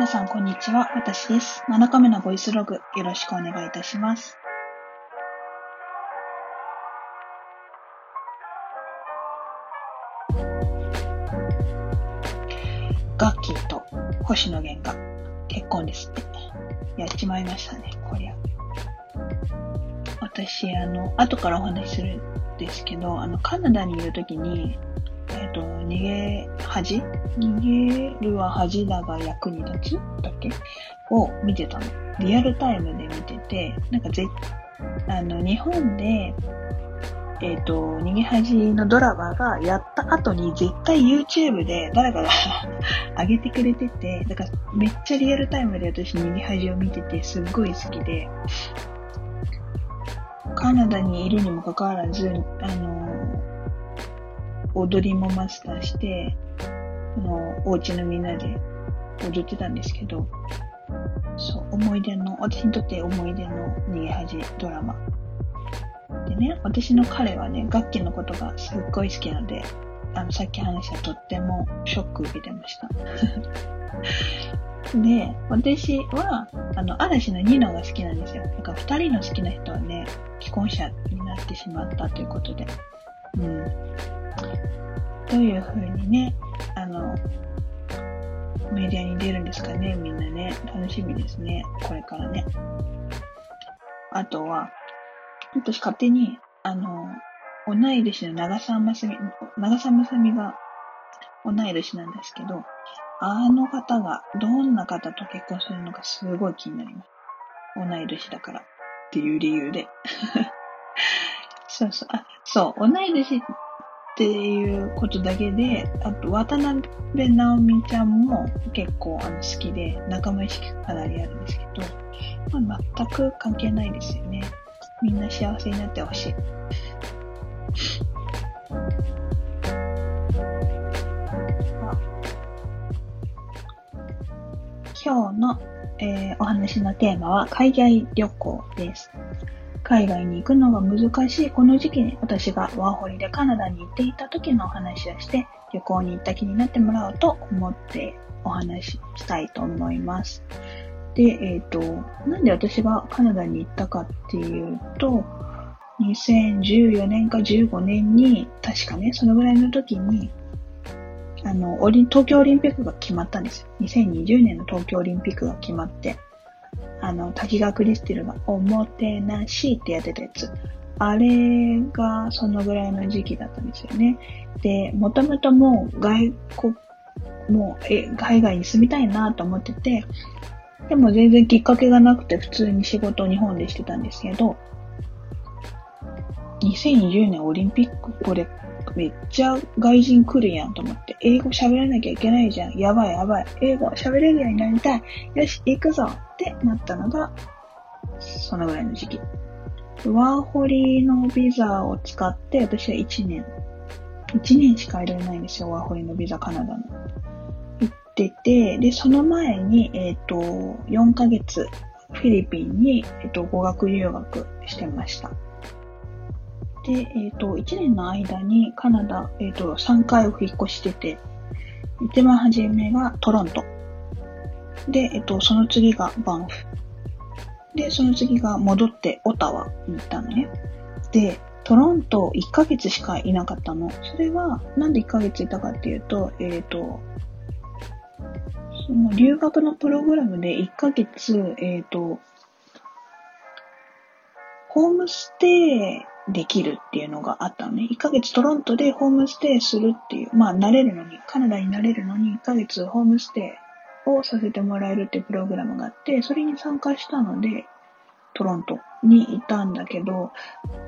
皆さん、こんにちは。私です。7日目のボイスログ、よろしくお願いいたします。ガッキーと星野源が結婚ですって。やっちまいましたね、こりゃ。私、あの、後からお話しするんですけど、あの、カナダにいるときに、えっ、と、逃げ恥？逃げるは恥だが役に立つ？だっけ？を見てたの。リアルタイムで見てて、なんかぜ、あの、日本で、えっ、と、逃げ恥のドラマがやった後に絶対 YouTube で誰かが 上げてくれてて、だからめっちゃリアルタイムで私逃げ恥を見ててすっごい好きで、カナダにいるにもかかわらず、あの、踊りもマスターして、あの、お家のみんなで踊ってたんですけど、そう、思い出の、私にとって思い出の逃げ恥ドラマ。でね、私の彼はね、楽器のことがすっごい好きなので、あの、さっき話したとってもショック受けてました。で、私は、あの、嵐のニノが好きなんですよ。だから二人の好きな人はね、既婚者になってしまったということで。うん。どういう風にね、あの、メディアに出るんですかね、みんなね。楽しみですね、これからね。あとは、私勝手に、あの、同い年の長澤まさみ、長澤まさみが同い年なんですけど、あの方がどんな方と結婚するのかすごい気になります。同い年だからっていう理由で。そうそう、あ、そう、同い年っていうことだけで、あと渡辺直美ちゃんも結構あの好きで仲間意識かなりあるんですけど、まあ、全く関係ないですよね。みんな幸せになってほしい。今日の、えーお話のテーマは海外旅行です。海外に行くのが難しいこの時期に私がワーホリでカナダに行っていた時のお話をして旅行に行った気になってもらおうと思ってお話ししたいと思います。で、えっ、と、なんで私がカナダに行ったかっていうと、2014年か15年に、確かね、そのぐらいの時に、あの、東京オリンピックが決まったんですよ。2020年の東京オリンピックが決まって、あの、滝川クリスティルがおもてなしってやってたやつ。あれがそのぐらいの時期だったんですよね。で、もともともう外国、もう、え、海外に住みたいなと思ってて、でも全然きっかけがなくて普通に仕事を日本でしてたんですけど、2020年オリンピックこれめっちゃ外人来るやんと思って、英語喋らなきゃいけないじゃん。やばいやばい。英語喋れるようになりたい。よし、行くぞってなったのが、そのぐらいの時期。ワーホリのビザを使って、私は1年、1年しかいられないんですよ、ワーホリのビザ、カナダの。行ってて、で、その前に、えっ、と、4ヶ月、フィリピンに、えっ、と、語学留学してました。で、えっ、と、1年の間にカナダ、えっ、と、3回お引っ越してて、一番初めがトロント。で、えっ、と、その次がバンフ。で、その次が戻ってオタワに行ったのね。で、トロント1ヶ月しかいなかったの。それは、なんで1ヶ月いたかっていうと、えっ、と、その留学のプログラムで1ヶ月、えっ、と、ホームステイできるっていうのがあったのね。1ヶ月トロントでホームステイするっていう、まあ、慣れるのに、カナダに慣れるのに1ヶ月ホームステイをさせてもらえるっていうプログラムがあって、それに参加したので、トロントにいたんだけど、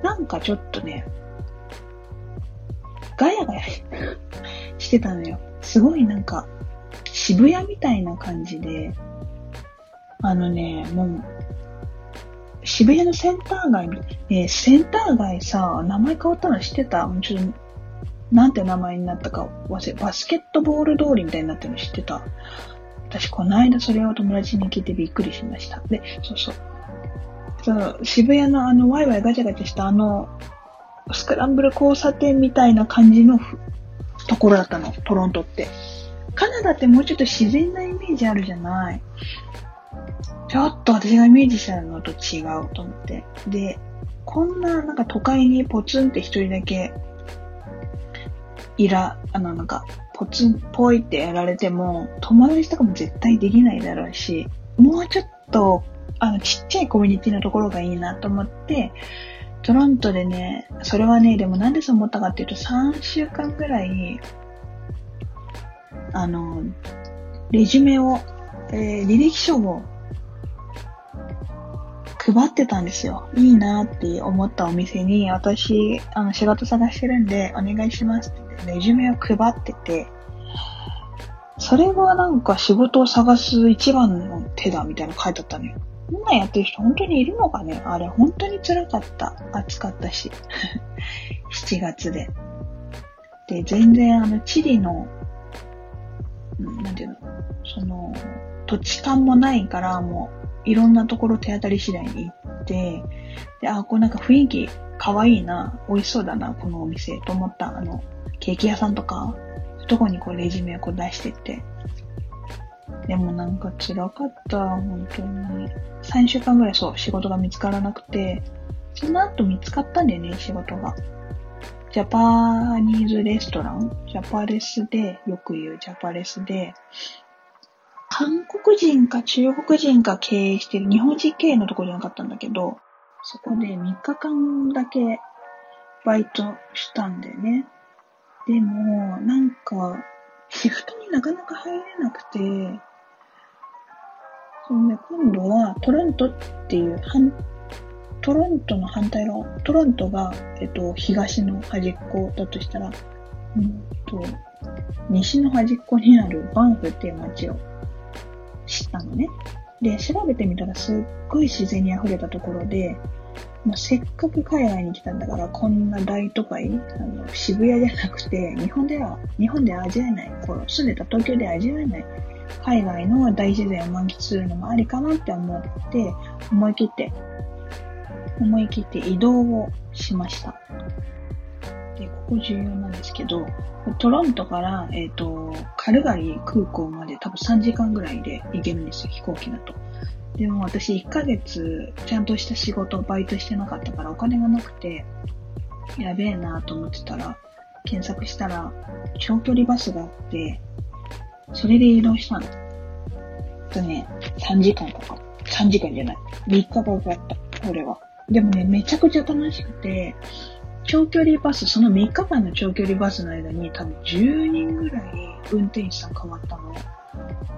なんかちょっとね、ガヤガヤし てたのよ。すごいなんか、渋谷みたいな感じで、あのね、もう、渋谷のセンター街、えーセンター街さ、名前変わったの知ってた？もうちょっと、なんて名前になったか忘れ、バスケットボール通りみたいになってるの知ってた？私、この間それを友達に聞いてびっくりしました。で、そうそう。そう渋谷のあの、ワイワイガチャガチャしたあの、スクランブル交差点みたいな感じのところだったの、トロントって。カナダってもうちょっと自然なイメージあるじゃないちょっと私がイメージしたのと違うと思って。で、こんななんか都会にポツンって一人だけ、いら、あのなんか、ポツンっ、ぽいってやられても、友達とかも絶対できないだろうし、もうちょっと、あの、ちっちゃいコミュニティのところがいいなと思って、トロントでね、それはね、でもなんでそう思ったかっていうと、3週間ぐらい、あの、レジュメを、えー、履歴書を配ってたんですよ。いいなって思ったお店に、私、あの、仕事探してるんで、お願いしますってレジュメを配ってて、それがなんか仕事を探す一番の手だみたいなの書いてあったのよ。こんなんやってる人本当にいるのかね？あれ本当に辛かった。暑かったし。7月で。で、全然あの、チリの、なんていうの、その、土地勘もないから、もう、いろんなところ手当たり次第に行って、で、あ、こうなんか雰囲気可愛いな、美味しそうだな、このお店、と思った、あの、ケーキ屋さんとか、そとこにこうレジュメをこう出してって、でもなんか辛かった、本当に。3週間ぐらいそう、仕事が見つからなくて、その後見つかったんだよね、仕事が。ジャパニーズレストランジャパレスで、よく言うジャパレスで、韓国人か中国人か経営してる日本人経営のところじゃなかったんだけど、そこで3日間だけバイトしたんだよね。でも、なんか、シフトになかなか入れなくて、そうね、今度はトロントっていう、トロントの反対側、トロントが、えっと、東の端っこだとしたら、うんと、西の端っこにあるバンフっていう街を知ったのね。で、調べてみたらすっごい自然に溢れたところで、まあ、せっかく海外に来たんだから、こんな大都会、あの渋谷じゃなくて、日本では、日本で味わえない、こう住んでた東京で味わえない、海外の大自然を満喫するのもありかなって思って、思い切って、思い切って移動をしました。で、ここ重要なんですけど、トロントから、えっ、ー、と、カルガリー空港まで多分3時間ぐらいで行けるんですよ、飛行機だと。でも私1ヶ月ちゃんとした仕事、バイトしてなかったからお金がなくて、やべえなと思ってたら、検索したら、長距離バスがあって、それで移動したの。とね、3時間かか。3時間じゃない。3日かかった、これは。でもね、めちゃくちゃ楽しくて、長距離バス、その3日間の長距離バスの間に多分10人ぐらい運転手さん変わったの。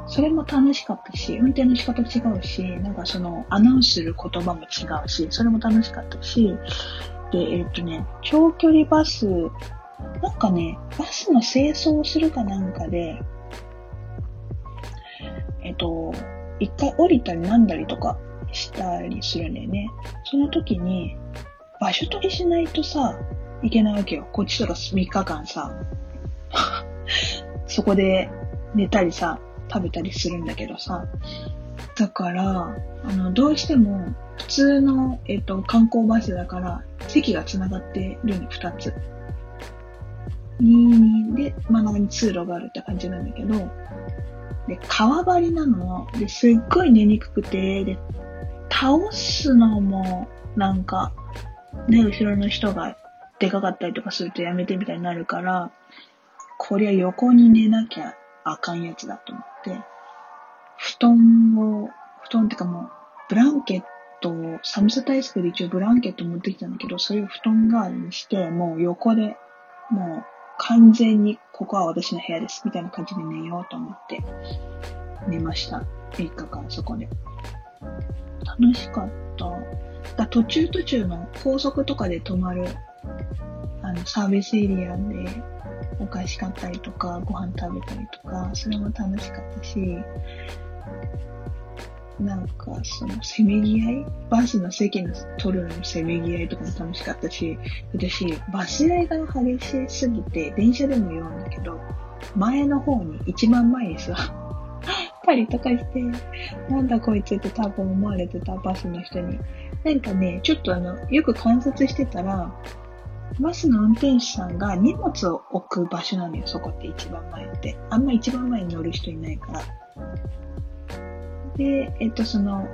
それも楽しかったし、運転の仕方違うし、なんかそのアナウンスする言葉も違うし、それも楽しかったし、で、えっとね、長距離バス、なんかね、バスの清掃をするかなんかで、えっと、一回降りたりなんだりとかしたりするんだよね。その時に、場所取りしないとさ、いけないわけよ。こっちとか3日間さ、そこで寝たりさ、食べたりするんだけどさ。だから、あの、どうしても、普通の、えっと、観光バスだから、席が繋がってるの、二つ。22で、真ん中に通路があるって感じなんだけど、で、川張りなの。で、すっごい寝にくくて、で、倒すのも、なんか、ね、後ろの人がでかかったりとかするとやめてみたいになるから、こりゃ横に寝なきゃあかんやつだと思って、布団を、布団ってかもう、ブランケットを、寒さ対策で一応ブランケット持ってきたんだけど、それを布団代わりにして、もう横で、もう完全にここは私の部屋です、みたいな感じで寝ようと思って、寝ました。3日間そこで。楽しかった。だ途中途中の高速とかで止まる、あの、サービスエリアで、お菓子買ったりとか、ご飯食べたりとか、それも楽しかったし、なんか、その、せめぎ合いバスの席の取るのせめぎ合いとかも楽しかったし、私、バス代が激しすぎて、電車でも言うんだけど、前の方に、一番前にさ、たりとかして、なんだこいつって多分思われてたバスの人に。なんかね、ちょっとあの、よく観察してたら、バスの運転手さんが荷物を置く場所なのよ、そこって一番前って。あんま一番前に乗る人いないから。で、えっと、その、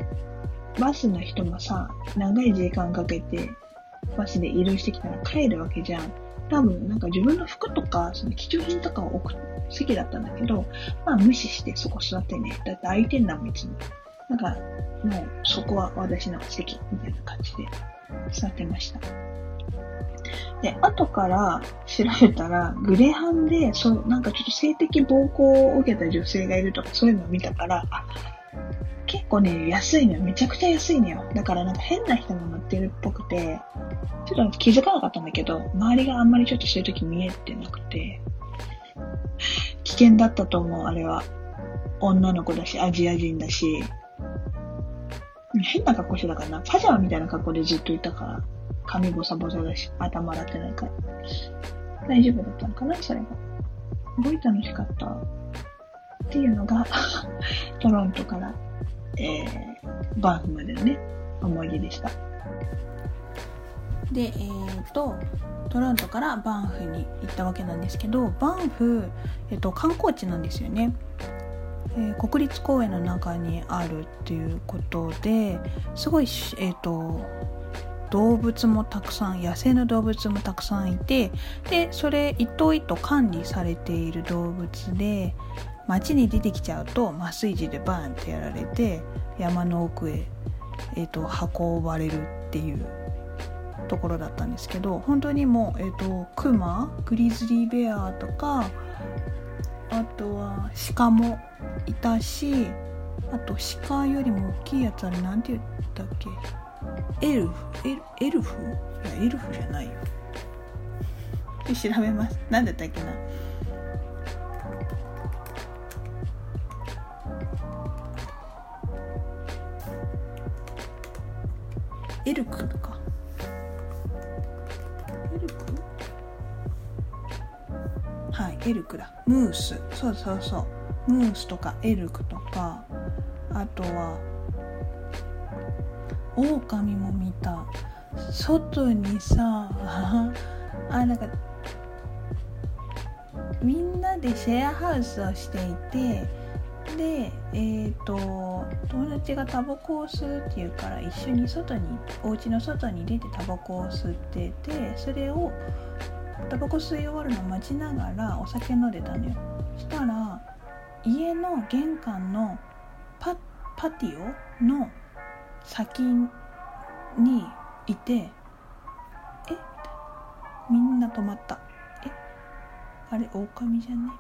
バスの人もさ、長い時間かけて、バスで移動してきたら帰るわけじゃん。多分、なんか自分の服とか、その貴重品とかを置く席だったんだけど、まあ無視してそこ座ってね。だって空いてんだもん、いつも。なんか、もうそこは私の席みたいな感じで座ってました。で、後から調べたら、グレハンで、そう、なんかちょっと性的暴行を受けた女性がいるとかそういうのを見たから、あ、結構ね、安いのよ。めちゃくちゃ安いのよ。だからなんか変な人も乗ってるっぽくて、ちょっと気づかなかったんだけど、周りがあんまりちょっとそういう時見えてなくて、危険だったと思う、あれは。女の子だし、アジア人だし、変な格好してたからな。パジャマみたいな格好でずっといたから、髪ボサボサだし、頭洗ってないから。大丈夫だったのかな、それが。すごい楽しかった。っていうのが トロントから、えー、バーフまでのね、思い出でした。で、えーと、トロントからバンフに行ったわけなんですけど、バンフ、えっと、観光地なんですよね。えー、国立公園の中にあるっていうことですごい、えーと、動物もたくさん野生の動物もたくさんいてでそれ一頭一頭管理されている動物で街に出てきちゃうと麻酔銃でバーンってやられて山の奥へ、えーと、運ばれるっていうところだったんですけど本当にもう、えーとクマグリズリーベアとかあとは鹿もいたしあと鹿よりも大きいやつあれなんて言ったっけ？エルフ？エルエルフ？いやエルフじゃないよ。調べます。何だったっけな？エルクとか。エルク？だ。ムース。そうそうそう。ムースとかエルクとか。あとはオオカミも見た。外にさ あなんかみんなでシェアハウスをしていてでえっ、ー、と友達がタバコを吸うっていうから一緒に外にお家の外に出てタバコを吸っててそれをタバコ吸い終わるのを待ちながらお酒飲んでたのよ。したら家の玄関のパパティオの先にいてえ？みんな止まったえ？あれ狼じゃね？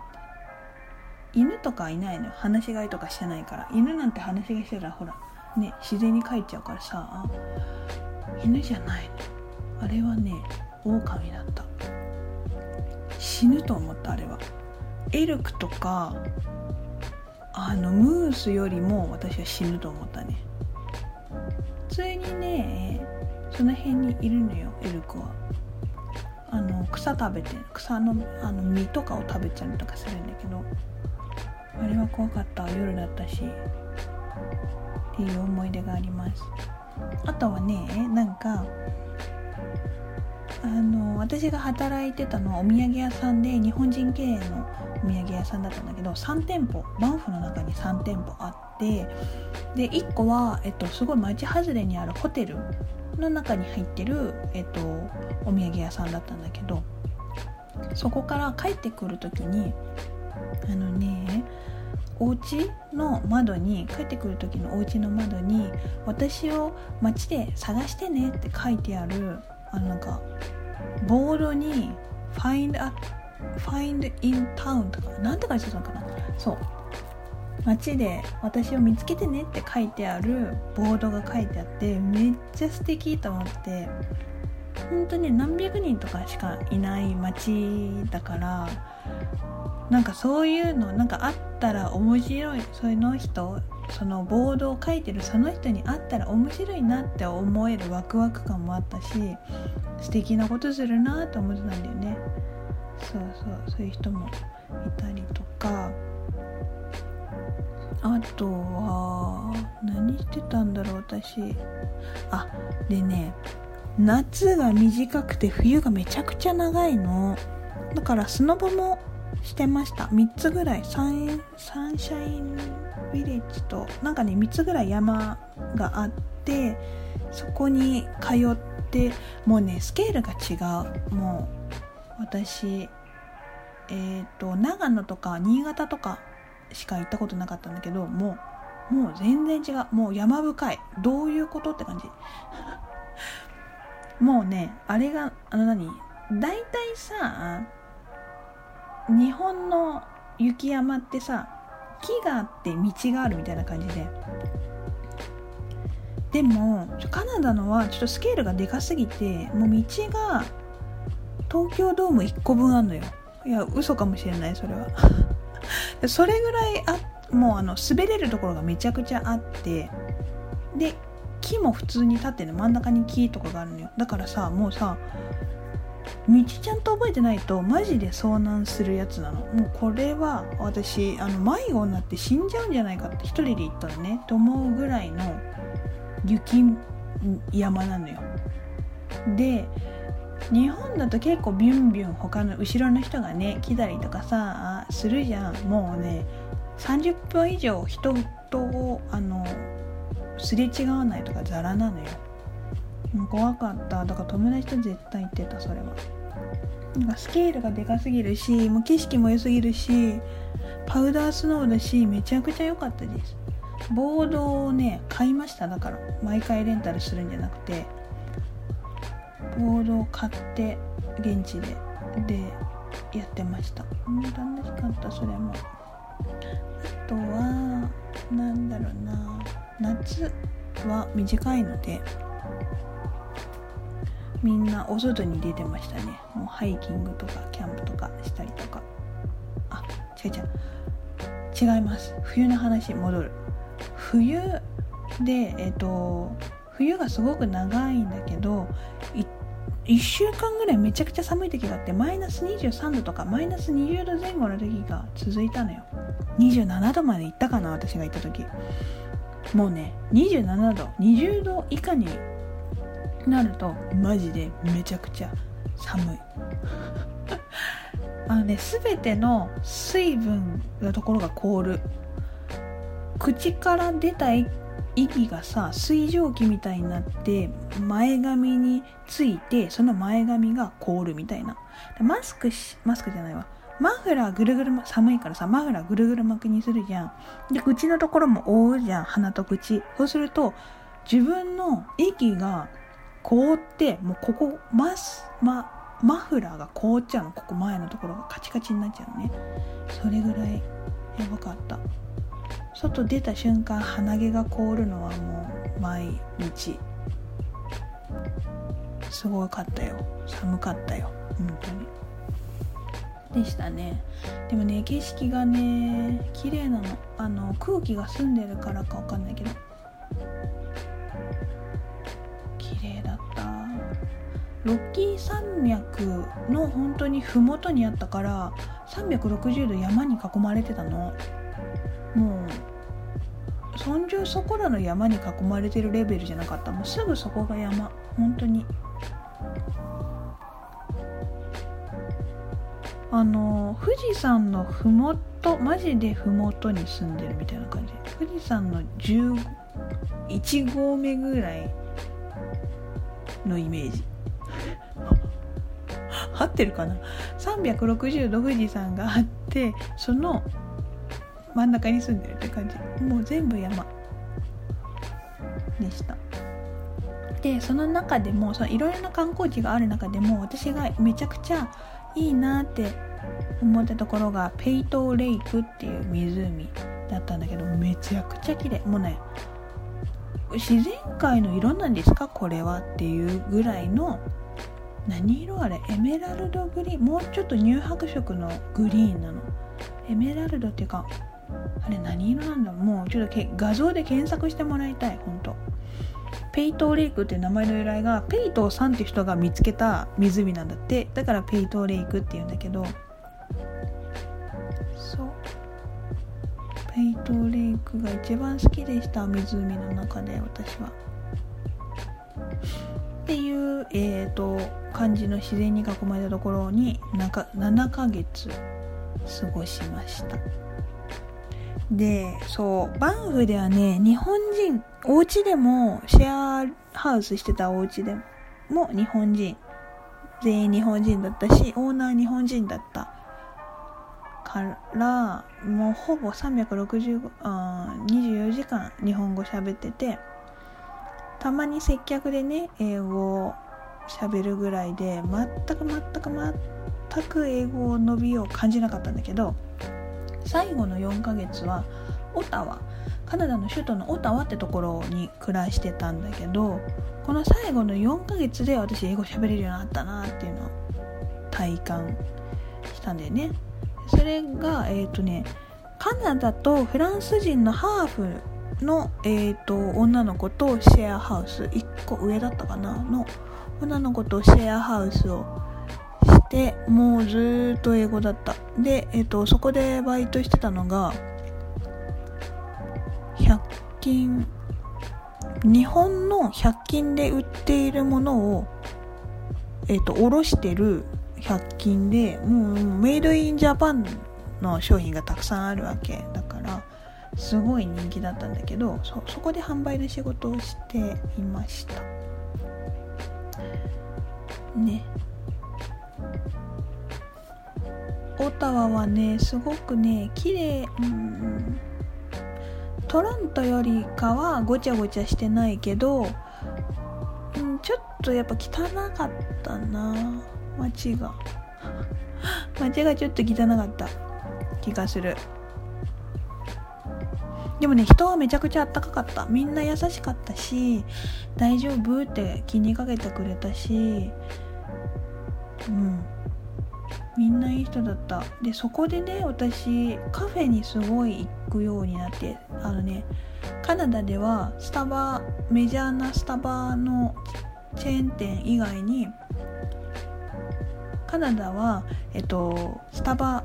犬とかいないのよ。放し飼いとかしてないから。犬なんて放し飼いしてたらほらね自然に帰っちゃうからさ。犬じゃないの。あれはね狼だった。死ぬと思ったあれは。エルクとかあのムースよりも私は死ぬと思ったね。普通にねその辺にいるのよエルクは。あの草食べて草のあの実とかを食べちゃうとかするんだけど。あれは怖かった。夜だったし。っていう思い出があります。あとはねなんかあの私が働いてたのはお土産屋さんで日本人経営のお土産屋さんだったんだけど3店舗バンフの中に3店舗あってで1個は、えっと、すごい町外れにあるホテルの中に入ってる、えっと、お土産屋さんだったんだけどそこから帰ってくる時にあのねお家の窓に帰ってくる時のお家の窓に「私を街で探してね」って書いてあるあのなんかボードに find, a, find in town とかなんて書いてたのかな。そう。街で私を見つけてねって書いてあるボードが書いてあってめっちゃ素敵と思って本当に何百人とかしかいない街だからなんかそういうのなんかあったら面白い。その人そのボードを書いてるその人に会ったら面白いなって思えるワクワク感もあったし素敵なことするなと思ってたんだよね。そうそうそういう人もいたりとか。あとは何してたんだろう私。あでね夏が短くて冬がめちゃくちゃ長いの。だからスノボもしてました。3つぐらい。サンサンシャインビレッジとなんかね3つぐらい山があってそこに通ってもうねスケールが違う。もう私えっ、ー、と長野とか新潟とかしか行ったことなかったんだけどもうもう全然違う。もう山深い。どういうことって感じ。もうねあれがあの何？大体さ日本の雪山ってさ木があって道があるみたいな感じで。でもカナダのはちょっとスケールがでかすぎてもう道が東京ドーム1個分あんのよ。いや嘘かもしれないそれは。それぐらいあもうあの滑れるところがめちゃくちゃあってで木も普通に立ってる真ん中に木とかがあるのよ。だからさもうさ道ちゃんと覚えてないとマジで遭難するやつなの。もうこれは私あの迷子になって死んじゃうんじゃないかって一人で行ったのね。と思うぐらいの雪山なのよ。で日本だと結構ビュンビュン他の後ろの人がね来たりとかさするじゃん。もうね30分以上人とあのすれ違わないとかザラなのよ。怖かった。だから友達と絶対行ってたそれは。なんかスケールがでかすぎるしもう景色も良すぎるしパウダースノーだしめちゃくちゃ良かったです。ボードをね買いました。だから毎回レンタルするんじゃなくて。ボードを買って現地ででやってました。楽しかったそれも。あとはなんだろうな。夏は短いのでみんなお外に出てましたね。もうハイキングとかキャンプとかしたりとか。あ違う違う。違います。冬の話戻る。冬でえっ、と冬がすごく長いんだけど1週間ぐらいめちゃくちゃ寒い時があってマイナス23度とかマイナス20度前後の時が続いたのよ。27度まで行ったかな私が行った時。もうね27度20度以下になると。マジでめちゃくちゃ寒い。あのね全ての水分のところが凍る。口から出た息がさ水蒸気みたいになって前髪についてその前髪が凍るみたいな。マスクしマスクじゃないわ。マフラーぐるぐる寒いからさマフラーぐるぐる巻きにするじゃん。で口のところも覆うじゃん鼻と口。そうすると自分の息が凍ってもうここマスママフラーが凍っちゃうの。ここ前のところが。カチカチになっちゃうのね。それぐらいやばかった。外出た瞬間鼻毛が凍るのはもう毎日。すごかったよ。寒かったよ。本当に。でしたね。でもね景色がね綺麗なの。あの空気が澄んでるからかわかんないけど。ロッキー山脈の本当に麓にあったから360度山に囲まれてたの。もうそんじょそこらの山に囲まれてるレベルじゃなかった。もうすぐそこが山。本当に。あの富士山の麓マジで麓に住んでるみたいな感じ。富士山の11合目ぐらいのイメージ。合ってるかな？360度富士山があってその真ん中に住んでるって感じ。もう全部山でした。でその中でもいろいろな観光地がある中でも私がめちゃくちゃいいなって思ったところがペイトーレイクっていう湖だったんだけどめちゃくちゃ綺麗。もうね自然界の色なんですか？これはっていうぐらいの何色あれ？エメラルドグリーン。もうちょっと乳白色のグリーンなの。エメラルドっていうかあれ何色なんだもうちょっと画像で検索してもらいたい本当ペイトーレイクっていう名前の由来がペイトーさんって人が見つけた湖なんだって。だからペイトーレイクっていうんだけど。そう。ペイトーレイクが一番好きでした湖の中で私は。っていう、えーと、感じの自然に囲まれたところに7ヶ月過ごしました。でそうバンフではね日本人お家でもシェアハウスしてたお家でも日本人全員日本人だったしオーナー日本人だった。からもうほぼ360あ24時間日本語喋っててたまに接客でね英語を喋るぐらいで全く全く全く英語の伸びを感じなかったんだけど最後の4ヶ月はオタワカナダの首都のオタワってところに暮らしてたんだけどこの最後の4ヶ月で私英語喋れるようになったなっていうのを体感したんだよね。それがえっ、ー、とねカナダとフランス人のハーフの、えーと、女の子とシェアハウス1個上だったかな？の女の子とシェアハウスをしてもうずっと英語だった。で、えーと、そこでバイトしてたのが100均日本の100均で売っているものをえ、ー、と卸してる100均でもうメイドインジャパンの商品がたくさんあるわけだからすごい人気だったんだけどそそこで販売で仕事をしていました。ね。オタワはねすごくね綺麗うん。トロントよりかはごちゃごちゃしてないけど、うん、ちょっとやっぱ汚かったな。街が。街がちょっと汚かった気がする。でもね人はめちゃくちゃあったかかった。みんな優しかったし大丈夫って気にかけてくれたしうん。みんないい人だった。でそこでね私カフェにすごい行くようになってあのねカナダではスタバメジャーなスタバのチェーン店以外にカナダはえっとスタバ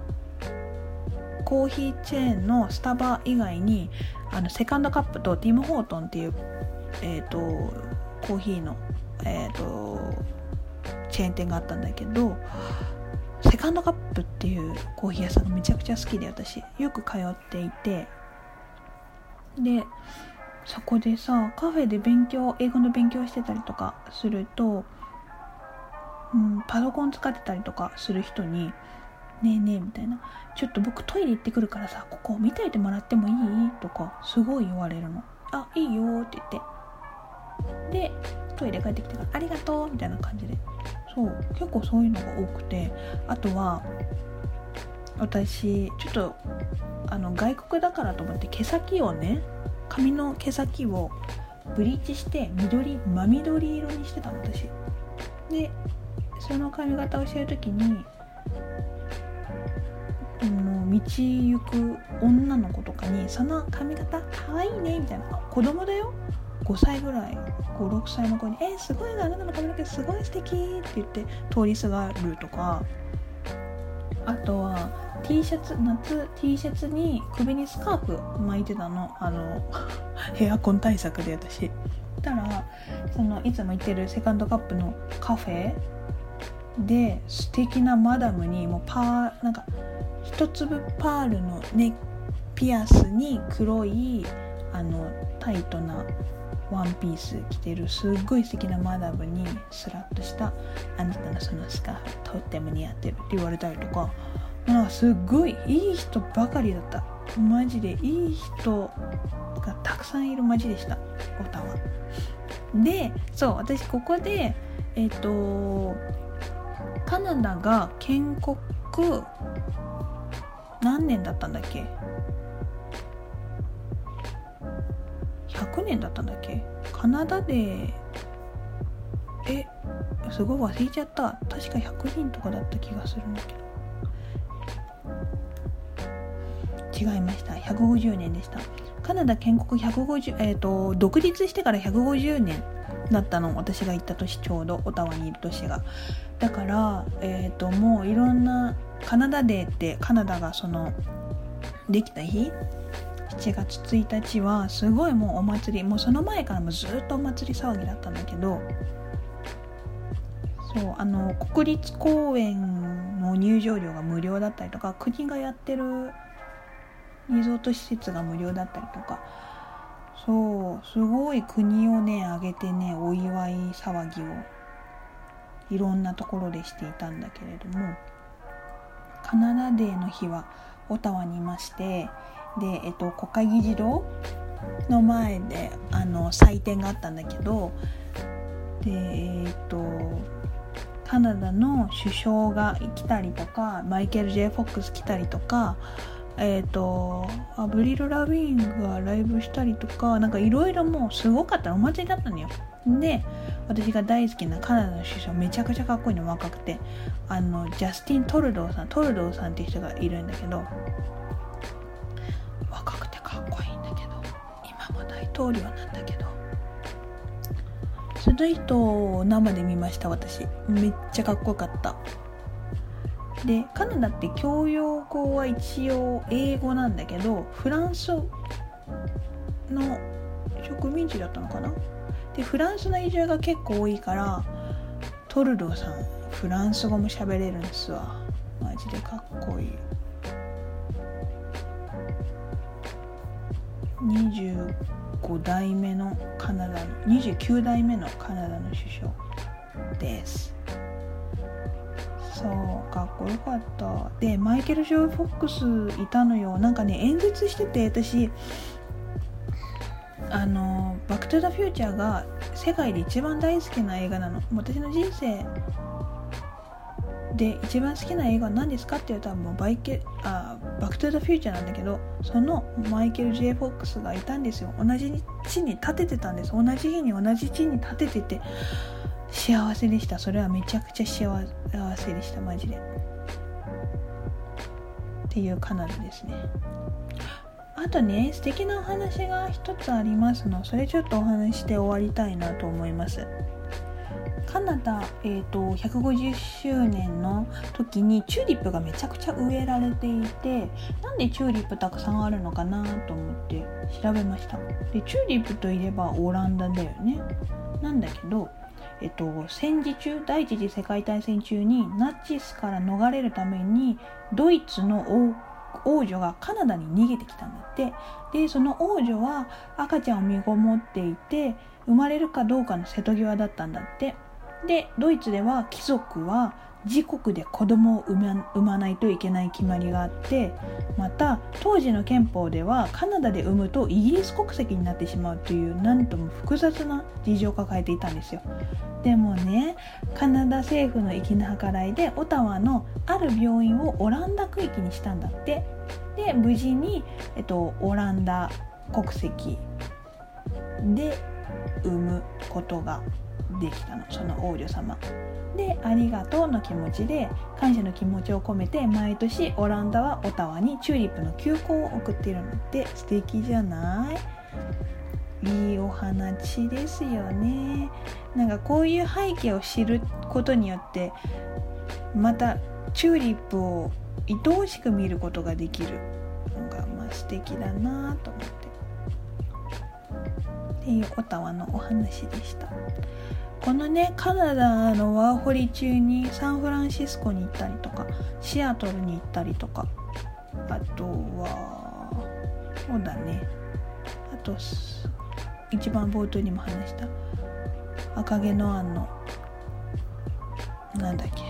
コーヒーチェーンのスタバ以外にあのセカンドカップとティム・ホートンっていう、えーと、コーヒーの、えーと、チェーン店があったんだけどセカンドカップっていうコーヒー屋さんがめちゃくちゃ好きで私よく通っていてでそこでさカフェで勉強英語の勉強してたりとかすると、うん、パソコン使ってたりとかする人にねえねえみたいな。ちょっと僕トイレ行ってくるからさここ見といてもらってもいい？とかすごい言われるの。あいいよって言って。でトイレ帰ってきてからありがとうみたいな感じで。そう結構そういうのが多くて。あとは私ちょっとあの外国だからと思って毛先をね髪の毛先をブリーチして緑真緑色にしてたの私。でその髪型をしてる時にの道行く女の子とかに「その髪型かわいいね」みたいな。子供だよ。5歳ぐらい。56歳の子に「えー、すごいなあなたの髪の毛すごい素敵って言って通りすがるとか。あとは T シャツ夏 T シャツに首にスカーフ巻いてたの。あの エアコン対策で私。たらそのいつも行ってるセカンドカップのカフェで素敵なマダムにもうパーなんか一粒パールのネピアスに黒いあのタイトなワンピース着てるすっごい素敵なマダムにスラッとしたあなたのそのスカーフとっても似合ってる。って言われたりとかなんかすっごいいい人ばかりだった。マジでいい人がたくさんいる街でした。オタワでそう私ここでえっ、ー、とカナダが建国何年だったんだっけ？100年だったんだっけ？カナダでえすごい忘れちゃった。確か100人とかだった気がするんだけど。違いました。150年でした。カナダ建国150えっ、ー、と独立してから150年。だったの私が行った年ちょうどオタワにいる年が。だからえっ、ー、ともういろんなカナダデーってカナダがそのできた日？7月1日はすごいもうお祭りもうその前からもずっとお祭り騒ぎだったんだけどそうあの国立公園の入場料が無料だったりとか国がやってるリゾート施設が無料だったりとかそうすごい国をね挙げてねお祝い騒ぎをいろんなところでしていたんだけれどもカナダデーの日はオタワにいましてで、えっと、国会議事堂の前であの祭典があったんだけどでえっとカナダの首相が来たりとかマイケル・ジェイ・フォックス来たりとかえっ、ー、とアブリル・ラビーンがライブしたりとかなんかいろいろもうすごかったお祭りだったのよ。で私が大好きなカナダの首相めちゃくちゃかっこいいの若くてあのジャスティン・トルドーさんトルドーさんっていう人がいるんだけど若くてかっこいいんだけど今も大統領なんだけどその人を生で見ました私。めっちゃかっこよかった。でカナダって教養語は一応英語なんだけどフランスの植民地だったのかな？でフランスの移住が結構多いからトルドーさんフランス語も喋れるんですわ。マジでかっこいい。25代目のカナダの29代目のカナダの首相です。そうかっこよかった。でマイケル・ジョー・フォックスいたのよ。なんかね演説してて私あの「バック・トゥ・ザ・フューチャー」が世界で一番大好きな映画なの。私の人生で一番好きな映画は何ですかって言ったらもうバイケあバック・トゥ・ザ・フューチャーなんだけどそのマイケル・ジェイ・フォックスがいたんですよ。同じ地に立ててたんです。同じ日に同じ地に立ててて幸せでした。それはめちゃくちゃ幸せでした。マジで。っていうカナダですね。あとね素敵なお話が一つありますの。それちょっとお話して終わりたいなと思います。カナダ、えーと、150周年の時にチューリップがめちゃくちゃ植えられていてなんでチューリップたくさんあるのかなと思って調べました。でチューリップといえばオランダだよね。なんだけどえっと、戦時中第一次世界大戦中にナチスから逃れるためにドイツの王女がカナダに逃げてきたんだって。でその王女は赤ちゃんを身ごもっていて生まれるかどうかの瀬戸際だったんだって。でドイツでは貴族は自国で子供を産ま産まないといけない決まりがあってまた当時の憲法ではカナダで産むとイギリス国籍になってしまうという何とも複雑な事情を抱えていたんですよ。でもねカナダ政府の粋な計らいでオタワのある病院をオランダ区域にしたんだって。で無事に、えっと、オランダ国籍で産むことができたのその王女様。でありがとうの気持ちで感謝の気持ちを込めて毎年オランダはオタワにチューリップの球根を送っているのって素敵じゃない？いいお話ですよね。なんかこういう背景を知ることによってまたチューリップを愛おしく見ることができる。のがまあ素敵だなと思って。っていうオタワのお話でした。このねカナダのワーホリ中にサンフランシスコに行ったりとかシアトルに行ったりとかあとはそうだね。あと一番冒頭にも話した赤毛のアンのなんだっけ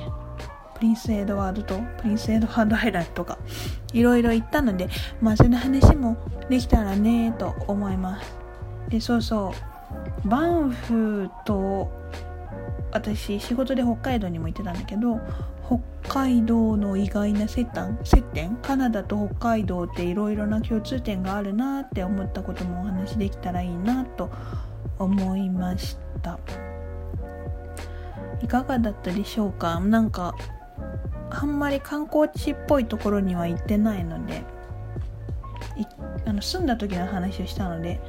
プリンス・エドワードとプリンス・エドワード・アイランドとかいろいろ行ったのでまあその話もできたらねと思います。でそうそう。バンフと私仕事で北海道にも行ってたんだけど北海道の意外な接点接点カナダと北海道っていろいろな共通点があるなって思ったこともお話できたらいいなと思いました。いかがだったでしょうか？なんかあんまり観光地っぽいところには行ってないのであの住んだ時の話をしたので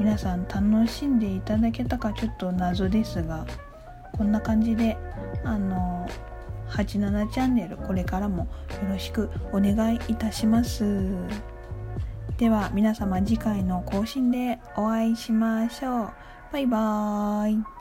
皆さん楽しんでいただけたかちょっと謎ですがこんな感じであの87チャンネルこれからもよろしくお願いいたします。では皆様次回の更新でお会いしましょう。バイバーイ。